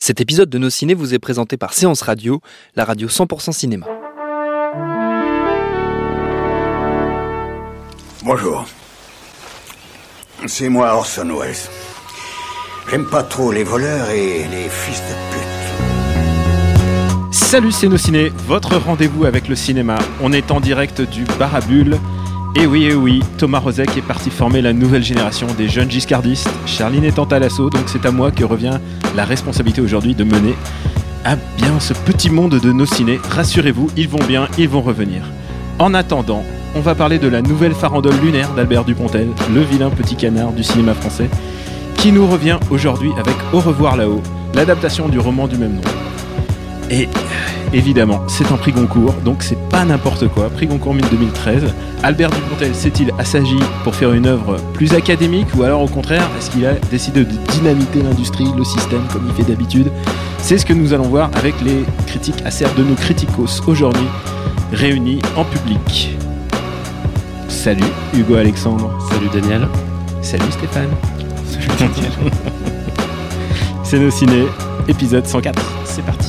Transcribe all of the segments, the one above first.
Cet épisode de Nos Ciné vous est présenté par Séance Radio, la radio 100% cinéma. Bonjour. C'est moi Orson Welles. J'aime pas trop les voleurs et les fils de pute. Salut c'est Nos Ciné, votre rendez-vous avec le cinéma. On est en direct du Barabule. Et oui, et oui, Thomas Rozek est parti former la nouvelle génération des jeunes giscardistes. Charline étant à l'assaut, donc c'est à moi que revient la responsabilité aujourd'hui de mener à bien ce petit monde de nos ciné. Rassurez-vous, ils vont bien, ils vont revenir. En attendant, on va parler de la nouvelle farandole lunaire d'Albert Dupontel, le vilain petit canard du cinéma français, qui nous revient aujourd'hui avec Au revoir là-haut, l'adaptation du roman du même nom. Et évidemment, c'est un prix Goncourt, donc c'est pas n'importe quoi. Prix Goncourt 2013. Albert Dupontel s'est-il assagi pour faire une œuvre plus académique ou alors au contraire, est-ce qu'il a décidé de dynamiter l'industrie, le système comme il fait d'habitude? C'est ce que nous allons voir avec les critiques acerbes de nos criticos aujourd'hui, réunis en public. Salut Hugo Alexandre. Salut Daniel. Salut Stéphane. Salut Daniel. c'est nos ciné, épisode 104. C'est parti.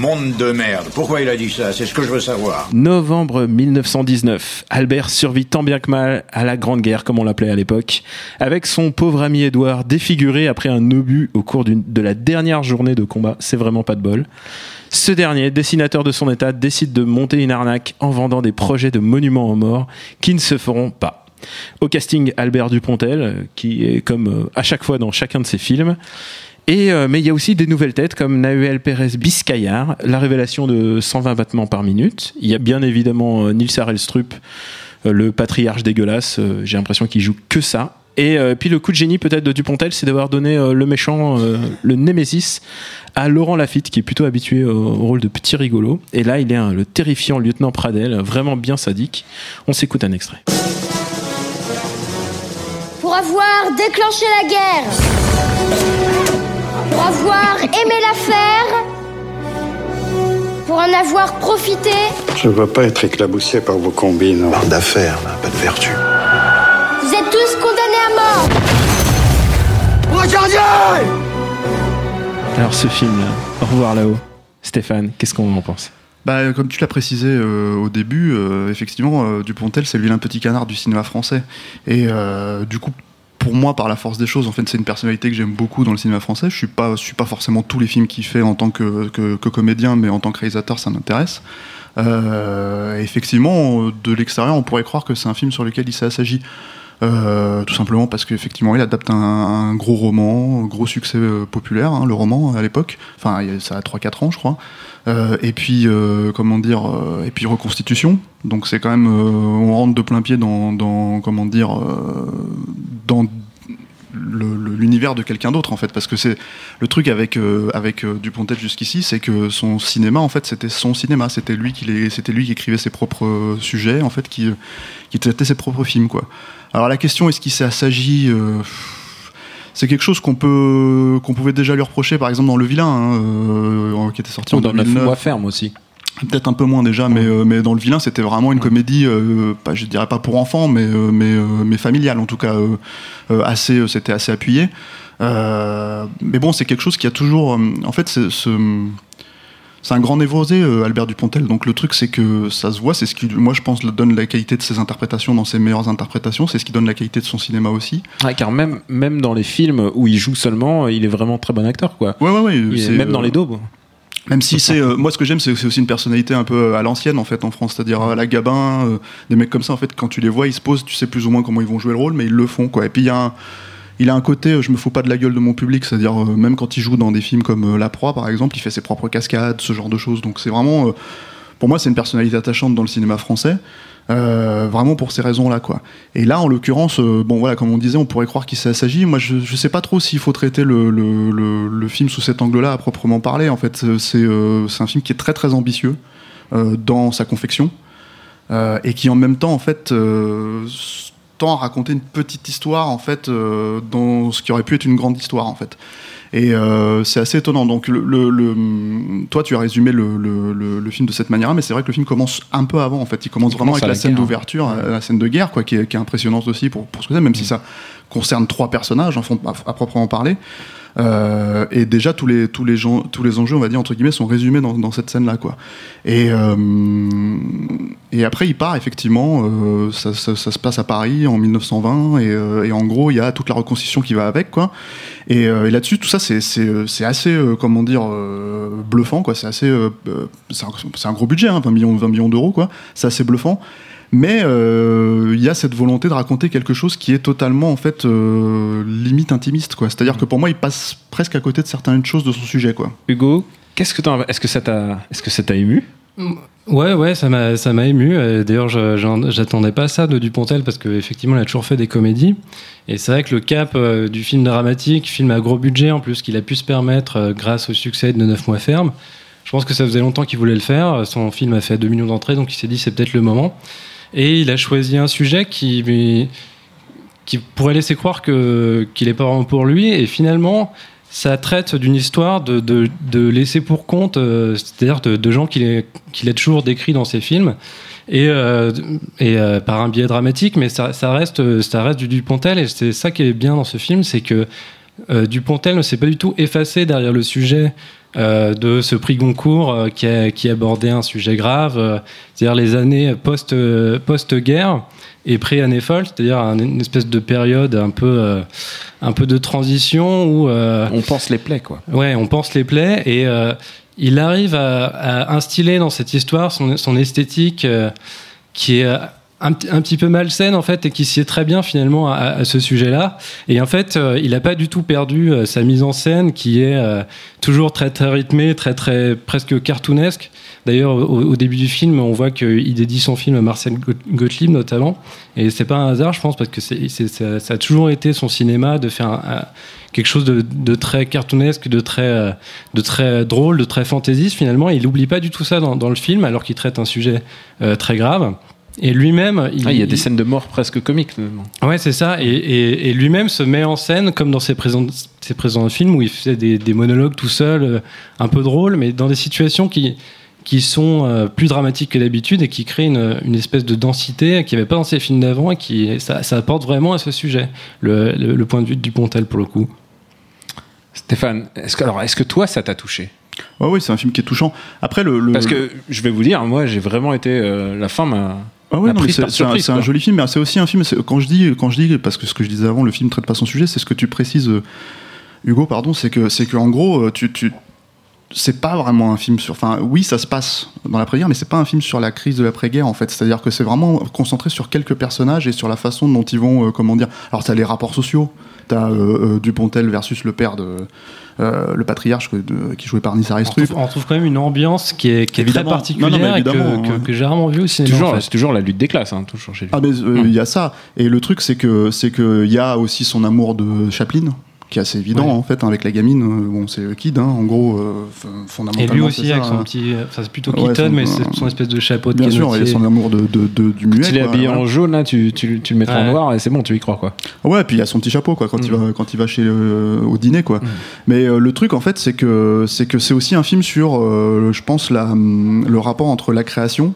Monde de merde. Pourquoi il a dit ça? C'est ce que je veux savoir. Novembre 1919, Albert survit tant bien que mal à la Grande Guerre, comme on l'appelait à l'époque, avec son pauvre ami Édouard défiguré après un obus au cours de la dernière journée de combat. C'est vraiment pas de bol. Ce dernier, dessinateur de son état, décide de monter une arnaque en vendant des projets de monuments aux morts qui ne se feront pas. Au casting, Albert Dupontel, euh, qui est comme euh, à chaque fois dans chacun de ses films. Euh, mais il y a aussi des nouvelles têtes comme Nahuel Pérez Biscayar, la révélation de 120 battements par minute. Il y a bien évidemment euh, Nils Harelstrup, euh, le patriarche dégueulasse. J'ai l'impression qu'il joue que ça. Et puis le coup de génie peut-être de Dupontel, c'est d'avoir donné le méchant, le Némésis, à Laurent Lafitte, qui est plutôt habitué au, rôle de petit rigolo. Et là, il est le terrifiant lieutenant Pradel, vraiment bien sadique. On s'écoute un extrait. Pour avoir déclenché la guerre. Pour avoir aimé la faire. Pour en avoir profité. Je ne veux pas être éclaboussé par vos combines. d'affaires, là, pas de vertu. Vous êtes tous condamnés à mort. Alors ce film-là, Au revoir là-haut. Stéphane, qu'est-ce qu'on en pense? Bah, comme tu l'as précisé euh, au début, euh, effectivement, euh, Dupontel, c'est lui l'un petit canard du cinéma français. Et euh, du coup, pour moi, par la force des choses, en fait, c'est une personnalité que j'aime beaucoup dans le cinéma français. Je suis suis pas forcément tous les films qu'il fait en tant que, que, comédien, mais en tant que réalisateur, ça m'intéresse. Euh, effectivement, de l'extérieur, on pourrait croire que c'est un film sur lequel il assagi. Euh, tout simplement parce qu'effectivement, il adapte un, gros roman, gros succès euh, populaire, hein, le roman à l'époque. Enfin, ça a 3-4 ans, je crois. Euh, et puis, euh, comment dire, euh, et puis reconstitution. Donc c'est quand même, on rentre de plein pied dans, comment dire, dans l'univers de quelqu'un d'autre en fait. Parce que c'est le truc avec euh, avec euh, Dupontel jusqu'ici c'est que son cinéma en fait c'était son cinéma. C'était lui qui les- c'était lui qui écrivait ses propres sujets en fait qui qui traitait ses propres films quoi. Alors la question est-ce qu'il euh, c'est quelque chose qu'on peut qu'on pouvait déjà lui reprocher par exemple dans Le Vilain hein, euh, qui était sorti en Dans Neuf 2009 mois ferme aussi. Peut-être un peu moins déjà, mais, euh, mais dans le vilain, c'était vraiment une comédie, euh, pas, je dirais pas pour enfants, mais, euh, mais, mais familiale en tout cas, assez, c'était assez appuyé. Mais bon, c'est quelque chose qui a toujours, en fait, ce- c'est un grand névrosé, euh, Albert Dupontel. Donc le truc, c'est que ça se voit, c'est ce qui, moi, je pense, donne la qualité de ses interprétations dans ses meilleures interprétations. C'est ce qui donne la qualité de son cinéma aussi. Ouais, car même, même dans les films où il joue seulement, il est vraiment très bon acteur, quoi. Ouais, ouais, ouais. Est c'est, même dans euh, les daubes. Même si c'est euh, moi ce que j'aime c'est aussi une personnalité un peu à l'ancienne en fait en France, c'est-à-dire à la Gabin, des mecs comme ça en fait quand tu les vois ils se posent, tu sais plus ou moins comment ils vont jouer le rôle mais ils le font quoi. Et puis il y a un il a un côté euh, je me fous pas de la gueule de mon public, c'est-à-dire euh, même quand il joue dans des films comme euh, La Proie par exemple, il fait ses propres cascades, ce genre de choses. Donc c'est vraiment pour moi c'est une personnalité attachante dans le cinéma français. Vraiment pour ces raisons-là, quoi. Et là, en l'occurrence, bon voilà, comme on disait, on pourrait croire qu'il s'agit. Moi, je, je sais pas trop s'il faut traiter le, film sous cet angle-là à proprement parler. En fait, c'est un film qui est très très ambitieux dans sa confection et qui en même temps, en fait, tend à raconter une petite histoire, en fait, euh, dans ce qui aurait pu être une grande histoire, en fait. Et euh, c'est assez étonnant. Donc, le, le- le- toi, tu as résumé le, film de cette manière, mais c'est vrai que le film commence un peu avant. En fait, il commence Il vraiment commence avec la, la scène hein. d'ouverture, euh, la scène de guerre, quoi, qui est, qui est impressionnante aussi pour, pour ce que c'est, même si ça concerne trois personnages, en fond, à, à proprement parler. Euh, et déjà tous les tous les gens tous les enjeux on va dire entre guillemets sont résumés dans, cette scène là quoi. Et euh, et après il part effectivement euh, ça, ça- se passe à Paris en 1920 et, en gros il y a toute la reconstitution qui va avec quoi. Et, là-dessus tout ça c'est assez comment dire bluffant quoi. C'est assez c'est un gros budget hein, 20 millions 20 millions d'euros quoi. C'est assez bluffant mais euh, il y a cette volonté de raconter quelque chose qui est totalement en fait euh, limite intimiste quoi. C'est-à-dire que pour moi il passe presque à côté de certaines choses de son sujet quoi. Hugo, qu'est-ce que est-ce que ça t'a, est-ce que ça t'a ému? Ouais, ouais, ça m'a, ça m'a ému. D'ailleurs, j'attendais pas ça de Dupontel parce qu'effectivement, il a toujours fait des comédies. Et c'est vrai que le cap euh, du film dramatique, film à gros budget en plus, qu'il a pu se permettre euh, grâce au succès de 9 mois ferme, je pense que ça faisait longtemps qu'il voulait le faire. Son film a fait 2 millions d'entrées, donc il s'est dit c'est peut-être le moment. Et il a choisi un sujet qui, qui pourrait laisser croire qu'il est pas vraiment pour lui. Et finalement, ça traite d'une histoire de, de, de laisser pour compte, euh, c'est-à-dire de, de gens qu'il qu'il a toujours décrits dans ses films. Et, euh, et euh, par un biais dramatique, mais ça, reste, ça reste du Dupontel, et c'est ça qui est bien dans ce film, c'est que Dupontel ne s'est pas du tout effacé derrière le sujet euh, de ce prix Goncourt euh, qui, a, qui abordait un sujet grave, euh, c'est-à-dire les années post, post-guerre et pré-année folle, c'est-à-dire un- une espèce de période un peu, un peu de transition où On pense les plaies, quoi. Ouais, on pense les plaies et euh, il arrive à, à instiller dans cette histoire son, son esthétique euh, qui est un, un petit peu malsaine en fait et qui sied très bien finalement à, ce sujet-là. Et en fait, euh, il n'a pas du tout perdu euh, sa mise en scène qui est euh, toujours très très rythmée, très très presque cartoonesque. D'ailleurs, au, début du film, on voit qu'il dédie son film à Marcel Got- Gottlieb notamment, et c'est pas un hasard, je pense, parce que ça, a toujours été son cinéma de faire quelque chose de, très cartoonesque, de très, de très drôle, de très fantaisiste finalement. Il n'oublie pas du tout ça dans, le film, alors qu'il traite un sujet très grave. Et lui-même, il, Ah, il y a des scènes de mort presque comiques. notamment. Ouais, c'est ça. Et, et- et lui-même se met en scène comme dans ses présents, ses présents films où il fait des, des monologues tout seul, euh, un peu drôles, mais dans des situations qui, qui sont euh, plus dramatiques que d'habitude et qui créent une, une espèce de densité qu'il n'y avait pas dans ses films d'avant et qui ça, ça apporte vraiment à ce sujet, le, le- le point de vue du Pontel pour le coup. Stéphane, est-ce que, alors, est-ce que toi, ça t'a touché? Ouais, oui, c'est un film qui est touchant. Après le, le- Parce que je vais vous dire, moi, j'ai vraiment été. euh, la fin m'a. Ah ouais, c'est un, un joli film, mais c'est aussi un film. c'est- Quand je dis, quand je dis, parce que ce que je disais avant, le film traite pas son sujet, c'est ce que tu précises, euh, Hugo, pardon, c'est que, c'est que en gros, euh, tu, tu, c'est pas vraiment un film sur. Enfin, oui, ça se passe dans l'après-guerre, mais c'est pas un film sur la crise de l'après-guerre en fait. C'est-à-dire que c'est vraiment concentré sur quelques personnages et sur la façon dont ils vont, euh, comment dire. Alors, t'as les rapports sociaux, t'as euh, euh, Dupontel versus le père de. euh, le patriarche que- de- qui joué par Nissa On retrouve quand même une ambiance qui est, qui est très particulière Non, et que, j'ai rarement vu au C'est cinéma. en toujours, fait. c'est toujours la lutte des classes, hein, toujours chez lui. Ah mais euh, il y a ça et le truc c'est que c'est que il y a aussi son amour de Chaplin qui est assez évident Ouais. en fait avec la gamine euh, bon c'est Kid hein, en gros euh, f- Et fondamentalement lui aussi ça, avec son hein. petit, enfin c'est plutôt Ouais, Keaton, son- mais c'est son espèce de chapeau de bien sûr canotier. son amour de, de, de- du muet il est habillé en jaune, là, tu, tu, tu le mettras en noir et c'est bon, tu y crois, quoi. ouais puis il y a son petit chapeau quoi quand il Mm. va quand il va chez au dîner quoi Mm. mais euh, le truc en fait c'est que c'est que c'est aussi un film sur euh, je pense la, le rapport entre la création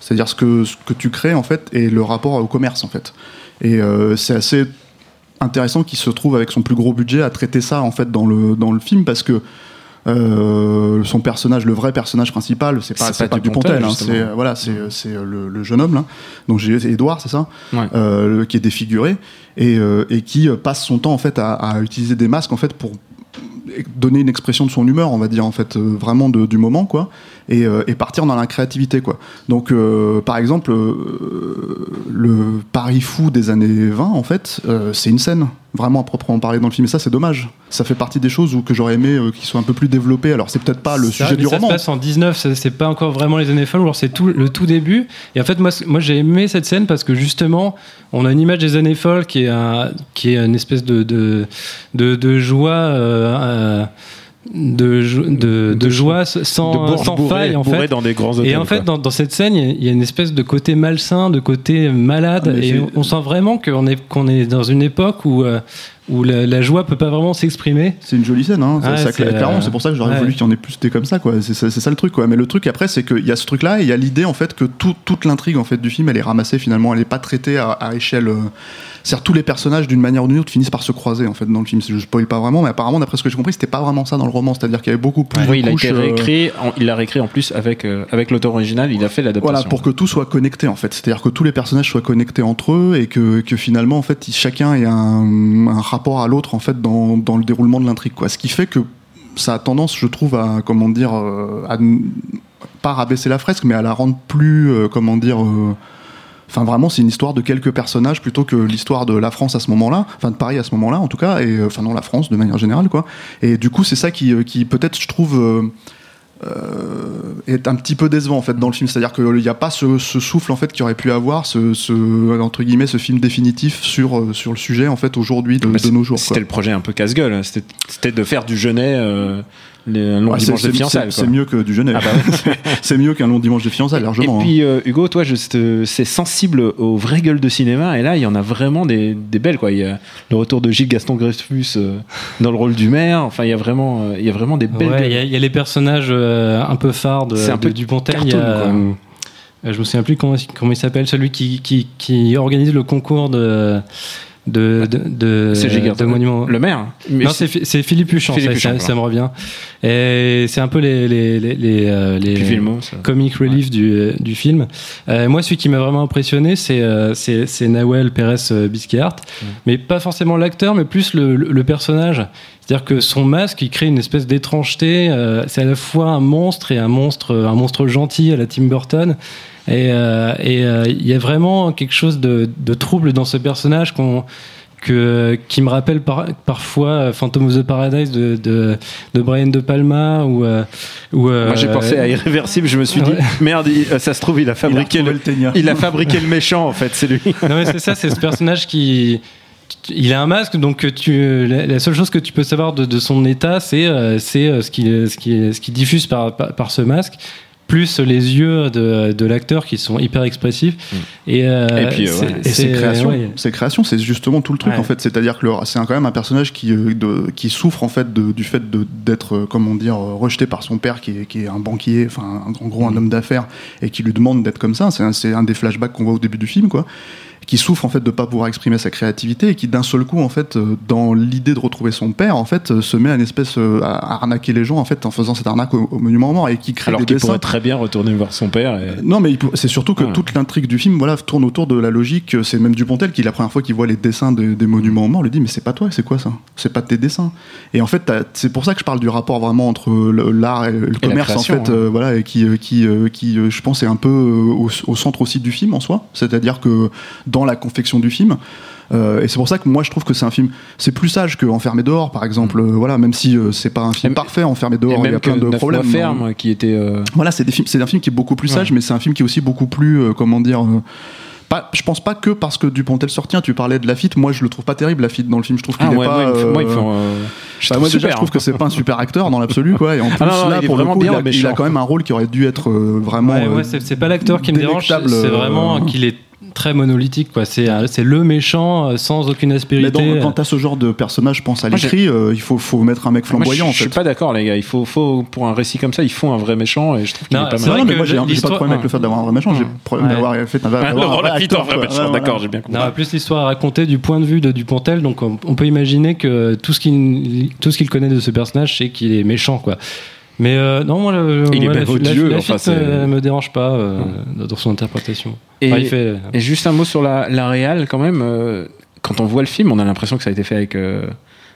c'est-à-dire ce que ce que tu crées en fait et le rapport au commerce en fait et euh, c'est assez intéressant qu'il se trouve avec son plus gros budget à traiter ça en fait dans le dans le film parce que euh, son personnage, le vrai personnage principal, c'est pas, pas pas Dupontel, hein, c'est voilà, c'est c'est euh, le, le jeune homme là, donc j'ai Edouard, c'est ça, Ouais. Euh, qui est défiguré et, euh, et qui passe son temps en fait à, à utiliser des masques en fait pour donner une expression de son humeur, on va dire en fait vraiment de- du moment quoi. Et, euh, et partir dans la créativité quoi. Donc euh, par exemple euh, le Paris fou des années 20 en fait c'est une scène vraiment à proprement parler dans le film et ça c'est dommage. Ça fait partie des choses où que j'aurais aimé euh, qu'ils soient un peu plus développées. Alors c'est peut-être pas le Ça, sujet du ça roman. se passe en 19, c'est- pas encore vraiment les années folles, c'est tout le tout début. Et en fait, moi, j'ai aimé cette scène parce que justement, on a une image des années folles qui est, un- qui est une espèce de, de, de, de joie. euh, euh, de, jo- de, de joie sans, faille en fait dans des grands hôtels. et en fait, dans, dans cette scène, il y a- une espèce de côté malsain, de côté malade, Ah, et on, on sent vraiment qu'on est, qu'on est dans une époque où, euh, où la, la joie peut pas vraiment s'exprimer. C'est une jolie scène, hein. Ça, c'est, clairement. euh, C'est pour ça que j'aurais ouais. voulu qu'il y en ait plus des comme ça, quoi. C'est ça, c'est ça le truc, quoi. Mais le truc après, c'est qu'il y a ce truc-là et il y a l'idée, en fait, que tout- toute l'intrigue, en fait, du film, elle est ramassée finalement. Elle n'est pas traitée à, à échelle. euh, C'est-à-dire tous les personnages, d'une manière ou d'une autre, finissent par se croiser, en fait, dans le film. Je spoil pas vraiment, mais apparemment, d'après ce que j'ai compris, c'était pas vraiment ça dans le roman. C'est-à-dire qu'il y avait beaucoup plus Oui, de il a couches, été euh, réécrit. en- il l'a réécrit en plus avec euh, avec l'auteur original. Il a fait l'adaptation. Voilà, pour que tout soit connecté en fait. C'est-à-dire que tous les personnages soient connectés entre eux et que, que finalement en fait chacun ait un, un rapport à l'autre en fait dans, dans le déroulement de l'intrigue quoi. Ce qui fait que ça a tendance, je trouve, à comment dire, euh, à pas rabaisser la fresque, mais à la rendre plus, euh, comment dire. euh, Enfin, vraiment, c'est une histoire de quelques personnages plutôt que l'histoire de la France à ce moment-là, enfin de Paris à ce moment-là, en tout cas, et euh, enfin non, la France de manière générale, quoi. Et du coup, c'est ça qui, euh, qui peut-être, je trouve, euh, euh, est un petit peu décevant en fait dans le film. C'est-à-dire qu'il n'y a pas ce, ce souffle en fait qu'il aurait pu avoir, ce, ce- entre guillemets, ce film définitif sur sur le sujet en fait aujourd'hui de, nos jours. C'était le projet un peu casse-gueule. hein. C'était de faire du Genet euh, un long dimanche de fiançailles. c'est- mieux que du Genève. Ah bah c'est mieux qu'un long dimanche de fiançailles largement. Et hein. puis euh, Hugo, toi, c'est sensible aux vraies gueules de cinéma, et là, il y en a vraiment des, des belles. Quoi. Il y a le retour de Gilles Gaston Dreyfus euh, dans le rôle du maire. Enfin, il y a vraiment, euh, il y a vraiment des belles Ouais, gueules. Il y, a- il y a les personnages euh, un peu phares de, C'est un de peu euh, je me souviens plus comment, comment il s'appelle, celui qui, qui, qui organise le concours de de de, de, monuments. le maire. Mais non, c'est Philippe Huchon, Philippe ça, Huchon, ça- ça me revient. Et c'est un peu les les les les, euh, les comic relief du, du film. Euh, moi, celui qui m'a vraiment impressionné, c'est euh, Nawel Pérez euh, Bisquehart, mais pas forcément l'acteur, mais plus le, le- le personnage. C'est-à-dire que son masque, il crée une espèce d'étrangeté. euh, c'est à la fois un monstre et un monstre, un monstre gentil à la Tim Burton. Et euh, euh, il y a vraiment quelque chose de, de trouble dans ce personnage qu'on que, qui me rappelle par- parfois Phantom of the Paradise de, de, de Brian De Palma ou, euh, ou Moi, j'ai pensé à Irréversible. Je me suis dit, Ouais. merde, il- ça se trouve, il a fabriqué le, le il a fabriqué le méchant, en fait. C'est lui. non mais c'est ça, c'est ce personnage qui il a un masque, donc tu, la, seule chose que tu peux savoir de, de son état, c'est euh, euh, ce qui ce qui ce qui diffuse par, par par ce masque, plus les yeux de, de l'acteur qui sont hyper expressifs. Et, euh, Et puis, euh, c'est- ouais. Et ses créations, ouais. ses créations, c'est justement tout le truc Ouais. en fait. C'est-à-dire que le- c'est quand même un personnage qui, de- qui souffre en fait de- du fait d'être, comment dire, rejeté par son père, qui est, qui est un banquier, enfin en gros un homme d'affaires, et qui lui demande d'être comme ça. C'est un, c'est un des flashbacks qu'on voit au début du film, quoi. Qui souffre en fait de pas pouvoir exprimer sa créativité et qui d'un seul coup en fait, euh, dans l'idée de retrouver son père, en fait, euh, se met à une espèce euh, à arnaquer les gens en fait en faisant cette arnaque au, au monument mort et qui crée Alors qu'il pourrait très bien retourner voir son père. et- Non, mais c'est surtout que toute l'intrigue du film voilà, tourne autour de la logique. C'est même Dupontel qui, la première fois qu'il voit les dessins des, des monuments morts, lui dit Mais c'est pas toi, c'est quoi ça? C'est pas tes dessins. Et en fait, c'est pour ça que je parle du rapport vraiment entre l'art et le commerce, création, en fait, euh, voilà, et qui, qui, qui je pense, est un peu au, au centre aussi du film en soi. C'est-à-dire que dans la confection du film, euh, et c'est pour ça que moi je trouve que c'est un film, c'est plus sage que Enfermé dehors, par exemple. Euh, voilà, même si euh, c'est pas un film Mm. Et- parfait, Enfermé dehors, il y a plein de problèmes. Dans- ferme, qui était. euh, voilà, c'est des films, c'est un film qui est beaucoup plus sage, mais c'est un film qui est aussi beaucoup plus, euh, comment dire, euh, pas, je pense pas que parce que Dupontel se retient. Tu parlais de Lafitte, moi je le trouve pas terrible Lafitte dans le film. Je trouve qu'il Ah est ouais, pas. moi, moi, euh, je bah, trouve moi déjà, je trouve hein. que c'est pas un super acteur dans l'absolu, quoi. Et en plus, non, non, là, pour le vraiment coup, bien il, a, méchant. il a quand même un rôle qui aurait dû être euh, vraiment. Ouais, ouais, c'est pas l'acteur qui me dérange, c'est euh, vraiment qu'il est très monolithique. quoi. C'est euh, c'est le méchant euh, sans aucune mais aspérité. dans- quand t'as ce genre de personnage, je pense à Moi, l'écrit, euh, il faut, faut mettre un mec Moi, flamboyant. je, en je suis pas d'accord, les gars. Il faut, faut, pour un récit comme ça, il faut un vrai méchant, et je trouve qu'il Non, est pas c'est mal. vrai non, mais moi j'ai j'ai pas de problème avec le fait d'avoir un vrai méchant, j'ai le problème Ouais. d'avoir fait un Ah, Laurent Lafitte, un vrai méchant, d'accord, j'ai bien compris. Non, plus l'histoire racontée du point de vue de Dupontel, donc on, on peut imaginer que tout ce qu'il tout ce qu'il connaît de ce personnage, c'est qu'il est méchant, quoi. Mais euh, non, moi, le, Il est moi, la, odieux, la, la enfin, Lafitte, c'est- euh, me dérange pas euh, dans son interprétation. Et, Enfin, fait- et juste un mot sur la, la réal, quand même. euh, quand on voit le film, on a l'impression que ça a été fait avec, euh,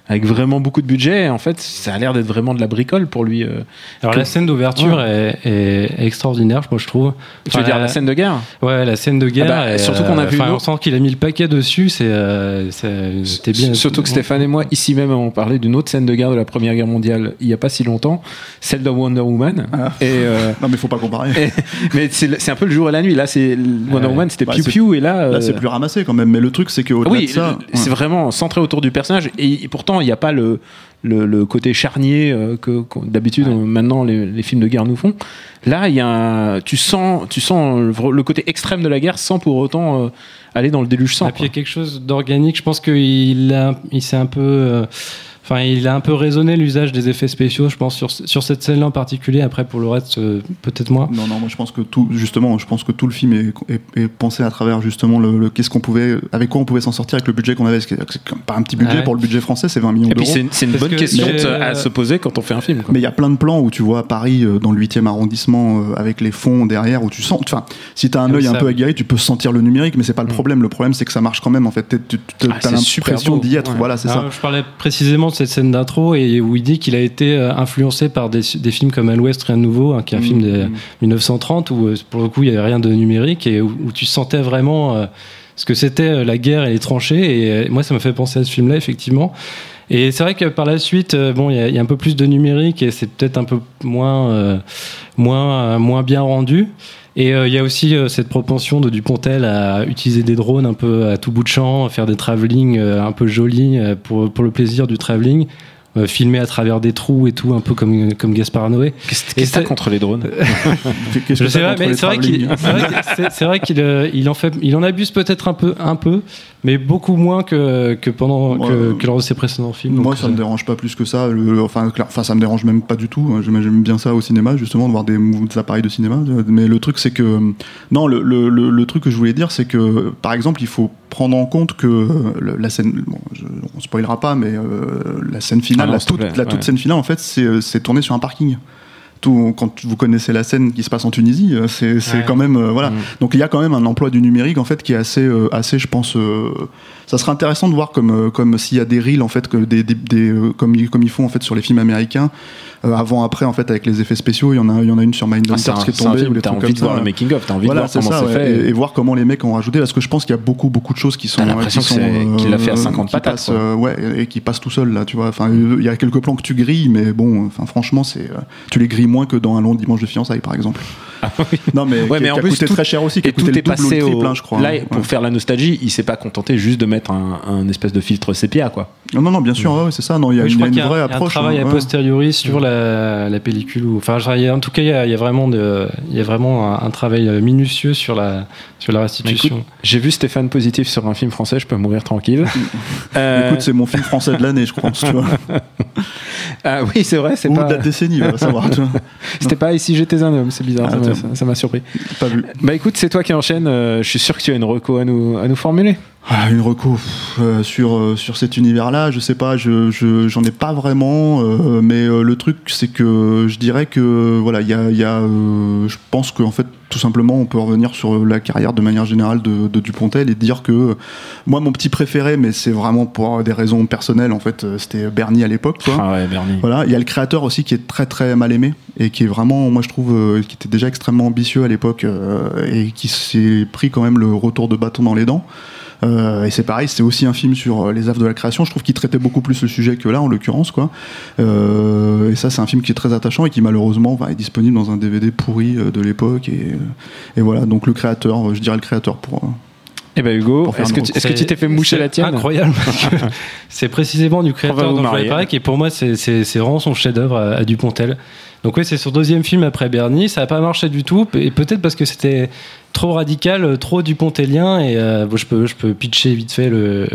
avec vraiment beaucoup de budget. Et en fait, ça a l'air d'être vraiment de la bricole pour lui. euh. Alors Que- la scène d'ouverture est, est extraordinaire, moi je trouve. Tu veux dire la scène de guerre? Ouais, la scène de guerre. Ah bah, surtout qu'on a euh, vu on sent qu'il a mis le paquet dessus. C'est, euh, c'était bien. Surtout que Stéphane et moi, ici même, on parlait d'une autre scène de guerre de la Première Guerre mondiale il n'y a pas si longtemps, celle de Wonder Woman. Ah. Et, euh, Non, mais faut pas comparer. et- mais c'est un peu le jour et la nuit. Là, c'est Wonder Ouais. Woman, c'était Bah, piou et là, Là, c'est plus ramassé quand même. Mais le truc, c'est qu'au-delà oui, de ça. c'est ouais. vraiment centré autour du personnage. Et, et pourtant, il n'y a pas le, le, le côté charnier euh, que, que d'habitude, euh, maintenant, les, les films de guerre nous font. Là, il y a un- tu sens, tu sens le, le côté extrême de la guerre sans pour autant euh, aller dans le déluge sang. Et puis il y a quelque chose d'organique. Je pense qu'il a, il s'est un peu, euh, enfin, il a un peu raisonné l'usage des effets spéciaux. Je pense sur sur cette scène-là en particulier. Après pour le reste, euh, peut-être moins. Non, non, moi je pense que tout, justement, je pense que tout le film est, est- est pensé à travers justement le, le- qu'est-ce qu'on pouvait, avec quoi on pouvait s'en sortir avec le budget qu'on avait. C'est pas un petit budget Ouais. pour le budget français, c'est 20 millions Et puis, d'euros. c'est une, c'est une Parce bonne que question à se poser quand on fait un film. quoi. Mais il y a plein de plans où tu vois Paris euh, dans le 8e arrondissement euh, avec les fonds derrière où tu sens. Enfin, si t'as un Ah œil un peu aguerri, tu peux sentir le numérique, mais c'est pas le Mm. problème. Le problème, c'est que ça marche quand même. En fait, tu tu- Ah, l'impression d'y être. Ouais. Voilà, c'est Ah, ça. Je parlais précisément de cette scène d'intro et où il dit qu'il a été euh, influencé par des, des films comme À l'Ouest, rien de nouveau, hein, qui est un Mm. film de 1930 où euh, pour le coup il n'y avait rien de numérique et où, où tu sentais vraiment euh, ce que c'était la guerre et les tranchées. Et moi, ça m'a fait penser à ce film-là, effectivement. Et c'est vrai que par la suite, euh, bon, il y, a- un peu plus de numérique et c'est peut-être un peu moins, euh, moins, euh, moins bien rendu. Et il y a aussi cette propension de Dupontel à utiliser des drones un peu à tout bout de champ, à faire des travelling un peu jolis pour, pour le plaisir du travelling, euh, filmer à travers des trous et tout, un peu comme, comme Gaspard Noé. Qu'est-ce que t'as contre les drones Je sais pas, mais c'est vrai qu'il euh, il en fait, il en abuse peut-être un peu, un peu, mais beaucoup moins que, que pendant Moi, que, euh, que lors de ses précédents films. Moi, donc, ça me dérange pas plus que ça. Le- enfin, clair- enfin, ça me dérange même pas du tout. J'aime j'aime bien ça au cinéma, justement, de voir des, appareils de cinéma. Mais le truc, c'est que non, le, le- le- le truc que je voulais dire, c'est que, par exemple, il faut prendre en compte que le- la scène, bon, spoilera pas, mais euh, la scène finale, Ah non, la, toute, plaît, la toute ouais. scène finale, en fait, c'est euh, c'est tourné sur un parking. Tout, quand vous connaissez la scène qui se passe en Tunisie, euh, c'est c'est Ouais. quand même euh, voilà. Mm. Donc il y a quand même un emploi du numérique en fait qui est assez, euh, assez, je pense. euh, ça serait intéressant de voir comme, comme s'il y a des reels en fait, que des, des, des, comme, ils, comme ils font en fait sur les films américains, avant après en fait avec les effets spéciaux. Il y en a, il y en a une sur Ah, Mindhunter un, qui est un tombée ou des t'as trucs envie comme de voir ça. le making of, t'as envie Voilà, de voir comment ça, c'est ouais, fait. et, et voir comment les mecs ont rajouté, parce que je pense qu'il y a beaucoup, beaucoup de choses qui sont. L'impression qu'il l'a fait à euh, 50 qui patates, euh, ouais, et qui passent tout seul là, tu vois. Enfin, il y a quelques plans que tu grilles, mais bon, enfin, franchement, c'est, euh, tu les grilles moins que dans un long dimanche de fiançailles, par exemple. Non, mais, Ouais, qui, mais en qui a plus, coûté tout- très cher aussi, qui Et a coûté tout est passé triple, au. hein, je crois. Là, hein. pour Ouais. faire la nostalgie, il s'est pas contenté juste de mettre un, un espèce de filtre sépia, quoi. Non, non, non, bien sûr, ouais, c'est ça. Non, il y a, oui, y une qu'il y a, vraie il y a un approche. travail hein, a posteriori sur la, la pellicule. Ou, enfin, en tout cas, il y a, il y a vraiment, de, il y a vraiment un, un travail euh, minutieux sur la, sur la Mais restitution. J'ai vu Stéphane positif sur un film français, je peux mourir tranquille. Euh, Écoute, c'est mon film français de l'année, je pense, tu vois. ah oui, c'est vrai, c'est Ou pas. de la décennie, va savoir. C'était pas ici j'étais un homme, c'est bizarre, Ah, ça m'a- surpris. Pas vu. Bah écoute, c'est toi qui enchaîne. euh, je suis sûr que tu as une reco à nous, à nous formuler. Ah, une reco euh, sur, euh, sur cet univers-là, je sais pas, je, je- j'en ai pas vraiment, euh, mais euh, le truc c'est que je dirais que voilà, il y a, il y a, euh, je pense qu'en fait tout simplement on peut revenir sur la carrière de manière générale de, de Dupontel et dire que moi mon petit préféré, mais c'est vraiment pour des raisons personnelles en fait, c'était Bernie à l'époque. Ah ouais, Bernie. Voilà, il y a le créateur aussi qui est très très mal aimé et qui est vraiment, moi je trouve, euh, qui était déjà extrêmement ambitieux à l'époque euh, et qui s'est pris quand même le retour de bâton dans les dents. Euh, et c'est pareil, c'est aussi un film sur euh, les affres de la création. Je trouve qu'il traitait beaucoup plus le sujet que là, en l'occurrence, quoi. Euh, et ça, c'est un film qui est très attachant et qui malheureusement va est disponible dans un DVD pourri euh, de l'époque. Et, et voilà, donc le créateur, je dirais le créateur pour. euh, Eh ben Hugo, est-ce que, tu- que t'es fait moucher la tienne Incroyable. parce que c'est précisément du créateur dont je parler, et pour moi, c'est, vraiment son chef-d'œuvre à, à Dupontel. Donc, oui, c'est son deuxième film après Bernie. Ça n'a pas marché du tout, et peut-être parce que c'était trop radical, trop dupontelien. Et euh, bon, je, peux, je peux pitcher vite fait le.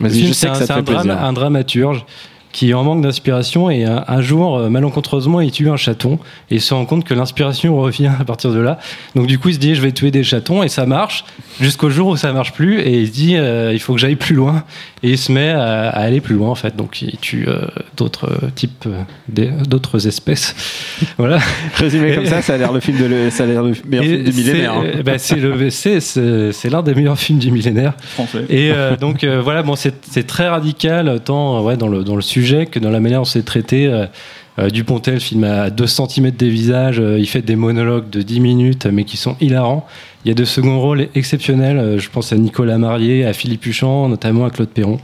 le film. je c'est un, un, drame- un dramaturge qui est en manque d'inspiration et un, un jour, euh, malencontreusement, il tue un chaton et il se rend compte que l'inspiration revient à partir de là. Donc du coup, il se dit je vais tuer des chatons et ça marche jusqu'au jour où ça marche plus et il se dit euh, il faut que j'aille plus loin et il se met à, à aller plus loin en fait. Donc il tue euh, d'autres types, d'autres espèces. voilà. Résumé comme ça, ça a l'air le film de le, ça a l'air le meilleur film du millénaire. hein. c'est- bah, c'est le- c'est- c'est- l'un des meilleurs films du millénaire. Français. Et euh, donc euh, voilà, bon, c'est très radical, tant ouais, dans, le, dans le sujet que dans la manière dont c'est traité. Euh, euh, Dupontel filme à 2 cm des visages, euh, il fait des monologues de 10 minutes, mais qui sont hilarants. Il y a de second rôles exceptionnels, euh, je pense à Nicolas Marié, à Philippe Huchon, notamment à Claude Perron.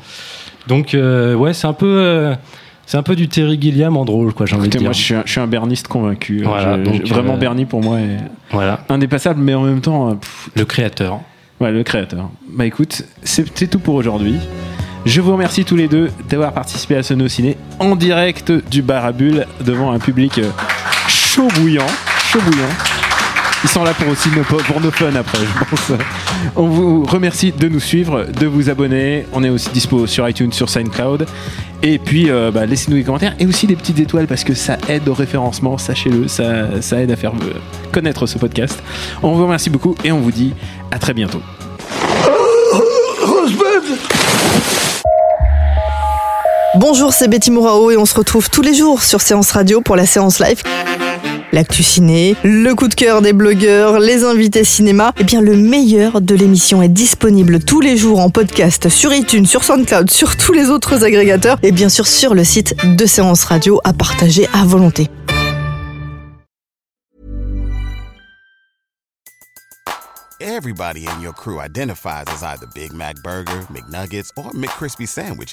Donc ouais, c'est un peu... c'est un peu du Terry Gilliam en drôle, quoi, j'ai envie de dire. moi, je suis, un, je suis un berniste convaincu. Voilà, Je- donc, je- vraiment, Bernie pour moi est Voilà, indépassable, mais en même temps, pff, le créateur. ouais, le créateur. Bah écoute, c'est tout pour aujourd'hui. Je vous remercie tous les deux d'avoir participé à ce No Ciné en direct du bar à bulles devant un public euh, chaud bouillant, chaud bouillant. Ils sont là pour aussi nos, pour nos fun après, je pense. On vous remercie de nous suivre, de vous abonner. On est aussi dispo sur iTunes, sur SoundCloud. Et puis, euh, bah, laissez-nous des commentaires et aussi des petites étoiles parce que ça aide au référencement, sachez-le, ça, ça aide à faire euh, connaître ce podcast. On vous remercie beaucoup et on vous dit à très bientôt. Bonjour, c'est Betty Mourao et on se retrouve tous les jours sur Séance Radio pour la séance live. L'actu ciné, le coup de cœur des blogueurs, les invités cinéma. Eh bien, le meilleur de l'émission est disponible tous les jours en podcast sur iTunes, sur SoundCloud, sur tous les autres agrégateurs et bien sûr sur le site de Séance Radio à partager à volonté. Everybody in your crew identifies as either Big Mac Burger, McNuggets, or McCrispy Sandwich.